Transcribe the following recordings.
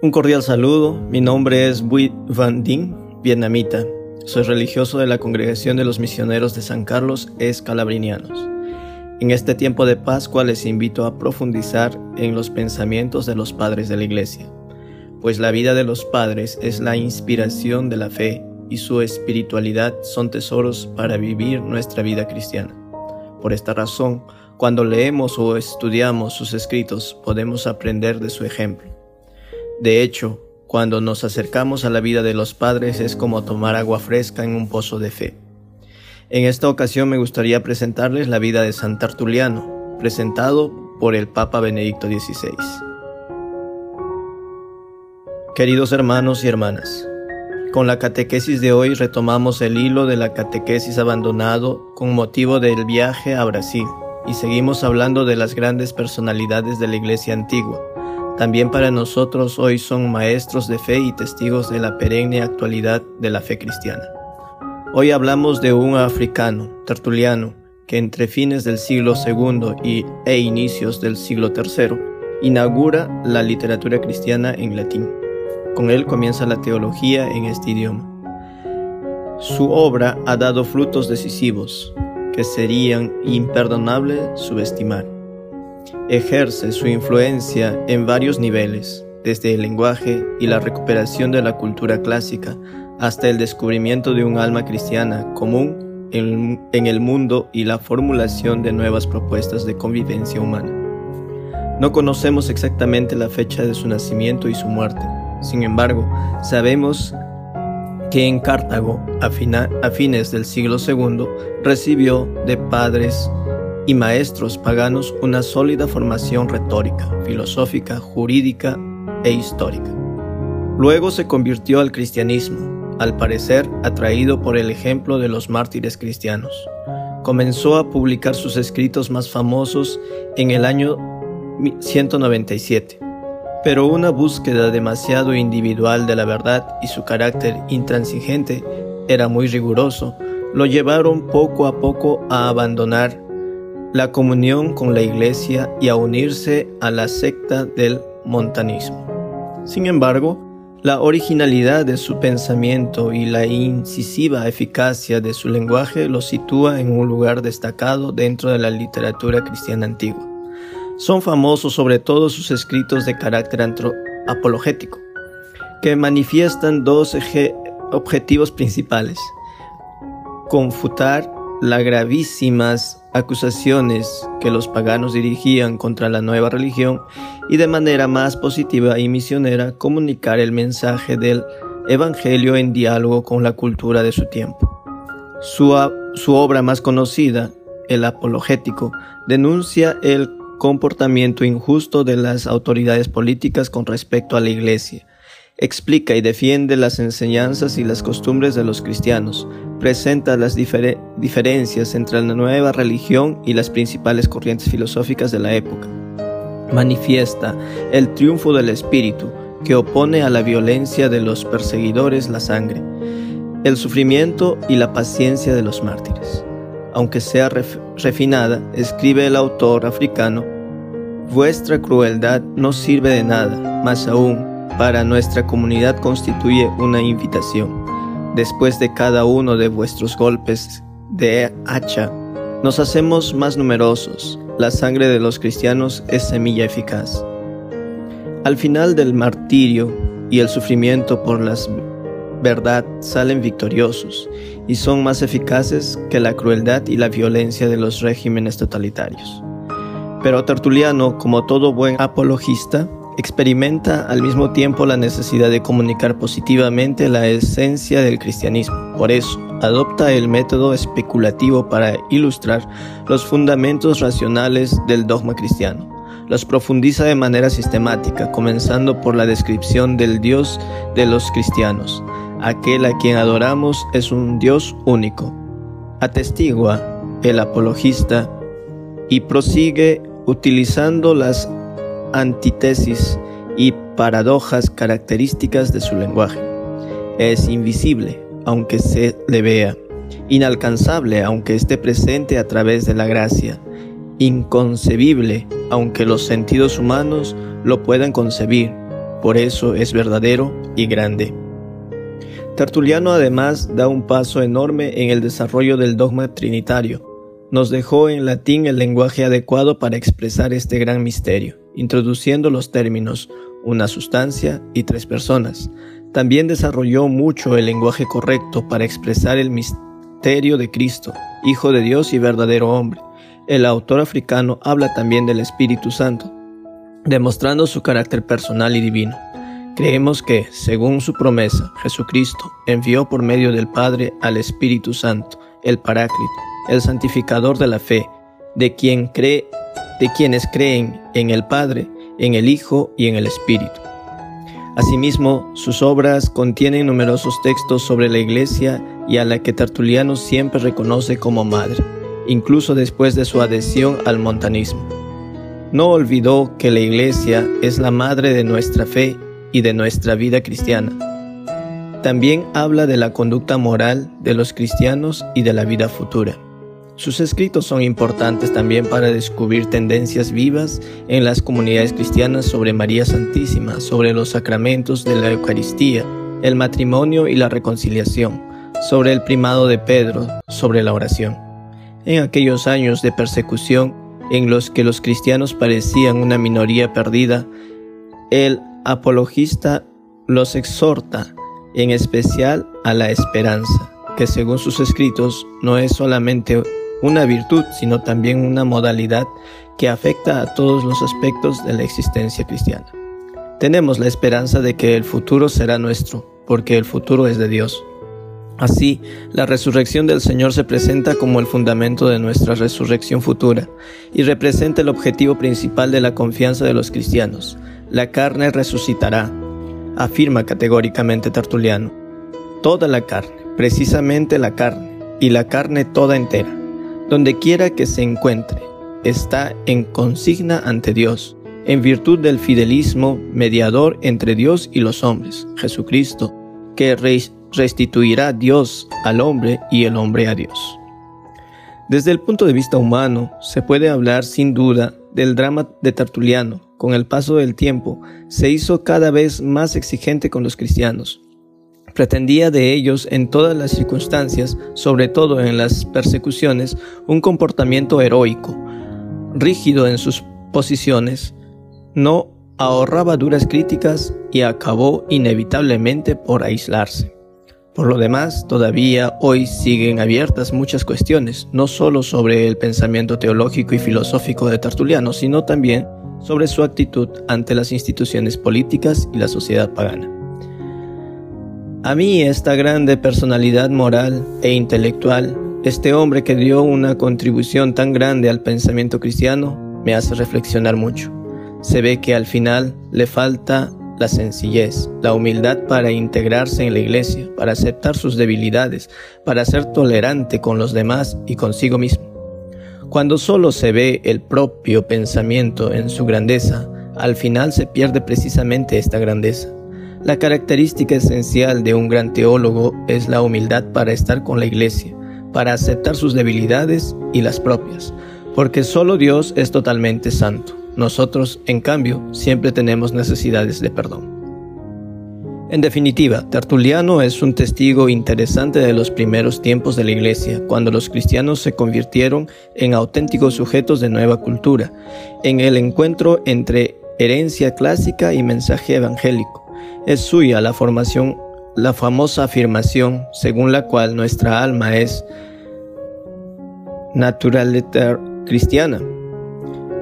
Un cordial saludo, mi nombre es Bui Van Dinh, vietnamita. Soy religioso de la Congregación de los Misioneros de San Carlos Escalabrinianos. En este tiempo de Pascua les invito a profundizar en los pensamientos de los padres de la Iglesia, pues la vida de los padres es la inspiración de la fe y su espiritualidad son tesoros para vivir nuestra vida cristiana. Por esta razón, cuando leemos o estudiamos sus escritos, podemos aprender de su ejemplo. De hecho, cuando nos acercamos a la vida de los padres es como tomar agua fresca en un pozo de fe. En esta ocasión me gustaría presentarles la vida de San Tertuliano, presentado por el Papa Benedicto XVI. Queridos hermanos y hermanas, con la catequesis de hoy retomamos el hilo de la catequesis abandonado con motivo del viaje a Brasil y seguimos hablando de las grandes personalidades de la Iglesia antigua. También para nosotros hoy son maestros de fe y testigos de la perenne actualidad de la fe cristiana. Hoy hablamos de un africano, Tertuliano, que entre fines del siglo II y, e inicios del siglo III inaugura la literatura cristiana en latín. Con él comienza la teología en este idioma. Su obra ha dado frutos decisivos que serían imperdonables subestimar. Ejerce su influencia en varios niveles, desde el lenguaje y la recuperación de la cultura clásica hasta el descubrimiento de un alma cristiana común en, el mundo y la formulación de nuevas propuestas de convivencia humana. No conocemos exactamente la fecha de su nacimiento y su muerte, sin embargo, sabemos que en Cartago, a, a fines del siglo II, recibió de padres y maestros paganos una sólida formación retórica, filosófica, jurídica e histórica. Luego se convirtió al cristianismo, al parecer atraído por el ejemplo de los mártires cristianos. Comenzó a publicar sus escritos más famosos en el año 197, pero una búsqueda demasiado individual de la verdad y su carácter intransigente era muy riguroso, lo llevaron poco a poco a abandonar la comunión con la iglesia y a unirse a la secta del montanismo. Sin embargo, la originalidad de su pensamiento y la incisiva eficacia de su lenguaje lo sitúa en un lugar destacado dentro de la literatura cristiana antigua. Son famosos sobre todo sus escritos de carácter apologético, que manifiestan dos objetivos principales. Confutar las gravísimas acusaciones que los paganos dirigían contra la nueva religión y de manera más positiva y misionera comunicar el mensaje del Evangelio en diálogo con la cultura de su tiempo. Su, su obra más conocida, El Apologético, denuncia el comportamiento injusto de las autoridades políticas con respecto a la Iglesia, explica y defiende las enseñanzas y las costumbres de los cristianos, presenta las diferencias entre la nueva religión y las principales corrientes filosóficas de la época. Manifiesta el triunfo del espíritu que opone a la violencia de los perseguidores la sangre, el sufrimiento y la paciencia de los mártires. Aunque sea refinada, escribe el autor africano, vuestra crueldad no sirve de nada, más aún, para nuestra comunidad constituye una invitación Después de cada uno de vuestros golpes de hacha, nos hacemos más numerosos. La sangre de los cristianos es semilla eficaz. Al final del martirio y el sufrimiento por la verdad salen victoriosos y son más eficaces que la crueldad y la violencia de los regímenes totalitarios. Pero Tertuliano, como todo buen apologista, experimenta al mismo tiempo la necesidad de comunicar positivamente la esencia del cristianismo. Por eso, adopta el método especulativo para ilustrar los fundamentos racionales del dogma cristiano. Los profundiza de manera sistemática, comenzando por la descripción del Dios de los cristianos. Aquel a quien adoramos es un Dios único. Atestigua el apologista y prosigue utilizando las antítesis y paradojas características de su lenguaje. Es invisible, aunque se le vea, inalcanzable, aunque esté presente a través de la gracia, inconcebible, aunque los sentidos humanos lo puedan concebir, por eso es verdadero y grande. Tertuliano además da un paso enorme en el desarrollo del dogma trinitario. Nos dejó en latín el lenguaje adecuado para expresar este gran misterio, introduciendo los términos una sustancia y tres personas. También desarrolló mucho el lenguaje correcto para expresar el misterio de Cristo, Hijo de Dios y verdadero hombre. El autor africano habla también del Espíritu Santo, demostrando su carácter personal y divino. Creemos que, según su promesa, Jesucristo envió por medio del Padre al Espíritu Santo, el Paráclito, el santificador de la fe, de quien cree, de quienes creen en el Padre, en el Hijo y en el Espíritu. Asimismo, sus obras contienen numerosos textos sobre la Iglesia y a la que Tertuliano siempre reconoce como madre, incluso después de su adhesión al montanismo. No olvidó que la Iglesia es la madre de nuestra fe y de nuestra vida cristiana. También habla de la conducta moral de los cristianos y de la vida futura. Sus escritos son importantes también para descubrir tendencias vivas en las comunidades cristianas sobre María Santísima, sobre los sacramentos de la Eucaristía, el matrimonio y la reconciliación, sobre el primado de Pedro, sobre la oración. En aquellos años de persecución, en los que los cristianos parecían una minoría perdida, el apologista los exhorta en especial a la esperanza, que según sus escritos no es solamente una virtud, sino también una modalidad que afecta a todos los aspectos de la existencia cristiana. Tenemos la esperanza de que el futuro será nuestro, porque el futuro es de Dios. Así, la resurrección del Señor se presenta como el fundamento de nuestra resurrección futura y representa el objetivo principal de la confianza de los cristianos. La carne resucitará, afirma categóricamente Tertuliano. Toda la carne, precisamente la carne, y la carne toda entera, donde quiera que se encuentre, está en consigna ante Dios, en virtud del fidelismo mediador entre Dios y los hombres, Jesucristo, que restituirá Dios al hombre y el hombre a Dios. Desde el punto de vista humano, se puede hablar sin duda del drama de Tertuliano. Con el paso del tiempo, se hizo cada vez más exigente con los cristianos. Pretendía de ellos en todas las circunstancias, sobre todo en las persecuciones, un comportamiento heroico, rígido en sus posiciones, no ahorraba duras críticas y acabó inevitablemente por aislarse. Por lo demás, todavía hoy siguen abiertas muchas cuestiones, no solo sobre el pensamiento teológico y filosófico de Tertuliano, sino también sobre su actitud ante las instituciones políticas y la sociedad pagana. A mí esta grande personalidad moral e intelectual, este hombre que dio una contribución tan grande al pensamiento cristiano, me hace reflexionar mucho. Se ve que al final le falta la sencillez, la humildad para integrarse en la iglesia, para aceptar sus debilidades, para ser tolerante con los demás y consigo mismo. Cuando solo se ve el propio pensamiento en su grandeza, al final se pierde precisamente esta grandeza. La característica esencial de un gran teólogo es la humildad para estar con la iglesia, para aceptar sus debilidades y las propias, porque solo Dios es totalmente santo. Nosotros, en cambio, siempre tenemos necesidades de perdón. En definitiva, Tertuliano es un testigo interesante de los primeros tiempos de la Iglesia, cuando los cristianos se convirtieron en auténticos sujetos de nueva cultura, en el encuentro entre herencia clásica y mensaje evangélico. Es suya la formación, la famosa afirmación según la cual nuestra alma es naturaleza cristiana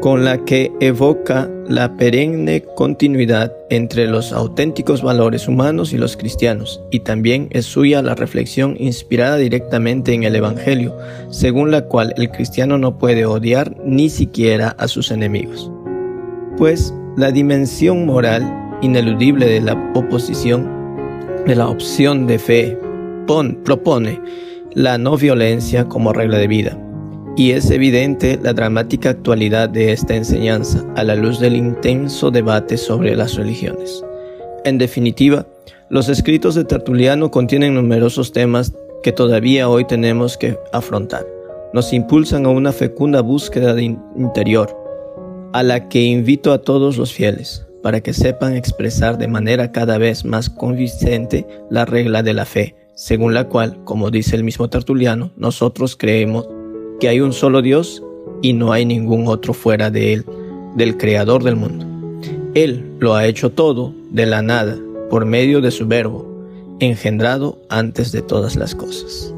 con la que evoca la perenne continuidad entre los auténticos valores humanos y los cristianos, y también es suya la reflexión inspirada directamente en el Evangelio, según la cual el cristiano no puede odiar ni siquiera a sus enemigos. Pues la dimensión moral ineludible de la oposición, de la opción de fe, propone la no violencia como regla de vida y es evidente la dramática actualidad de esta enseñanza a la luz del intenso debate sobre las religiones. En definitiva, los escritos de Tertuliano contienen numerosos temas que todavía hoy tenemos que afrontar. Nos impulsan a una fecunda búsqueda interior, a la que invito a todos los fieles. Para que sepan expresar de manera cada vez más convincente la regla de la fe, según la cual, como dice el mismo Tertuliano, nosotros creemos que hay un solo Dios y no hay ningún otro fuera de Él, del Creador del mundo. Él lo ha hecho todo de la nada, por medio de su verbo, engendrado antes de todas las cosas.